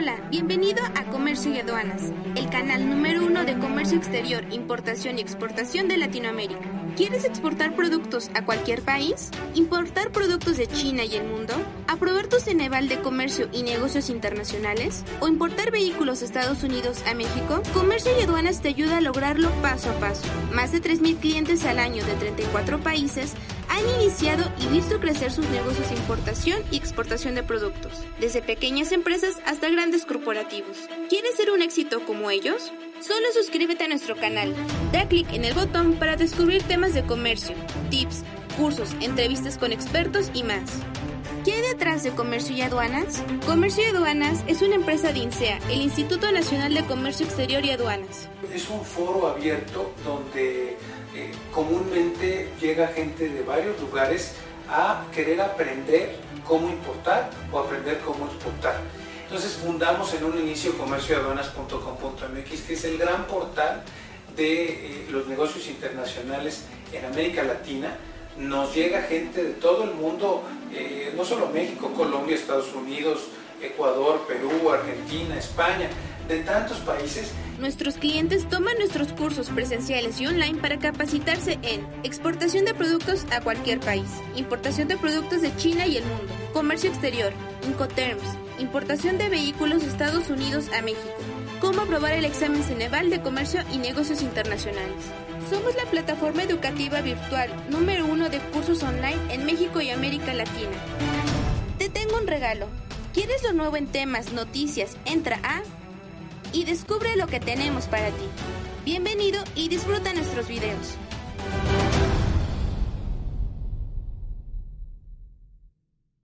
Hola, bienvenido a Comercio y Aduanas, el canal número uno de comercio exterior, importación y exportación de Latinoamérica. ¿Quieres exportar productos a cualquier país? ¿Importar productos de China y el mundo? ¿Aprobar tu Ceneval de Comercio y Negocios Internacionales? ¿O importar vehículos de Estados Unidos a México? Comercio y Aduanas te ayuda a lograrlo paso a paso. Más de 3.000 clientes al año de 34 países han iniciado y visto crecer sus negocios de importación y exportación de productos, desde pequeñas empresas hasta grandes corporativos. ¿Quieres ser un éxito como ellos? Solo suscríbete a nuestro canal, da clic en el botón para descubrir temas de comercio, tips, cursos, entrevistas con expertos y más. ¿Qué hay detrás de Comercio y Aduanas? Comercio y Aduanas es una empresa de INSEA, el Instituto Nacional de Comercio Exterior y Aduanas. Es un foro abierto donde eh, comúnmente llega gente de varios lugares a querer aprender cómo importar o aprender cómo exportar. Entonces fundamos en un inicio comercioaduanas.com.mx, que es el gran portal de eh, los negocios internacionales en América Latina. Nos llega gente de todo el mundo, eh, no solo México, Colombia, Estados Unidos, Ecuador, Perú, Argentina, España, de tantos países. Nuestros clientes toman nuestros cursos presenciales y online para capacitarse en exportación de productos a cualquier país, importación de productos de China y el mundo, comercio exterior, Incoterms, importación de vehículos de Estados Unidos a México, cómo aprobar el examen Ceneval de Comercio y Negocios Internacionales. Somos la plataforma educativa virtual número uno de cursos online en México y América Latina. Te tengo un regalo. ¿Quieres lo nuevo en temas, noticias? Entra a y descubre lo que tenemos para ti. Bienvenido y disfruta nuestros videos.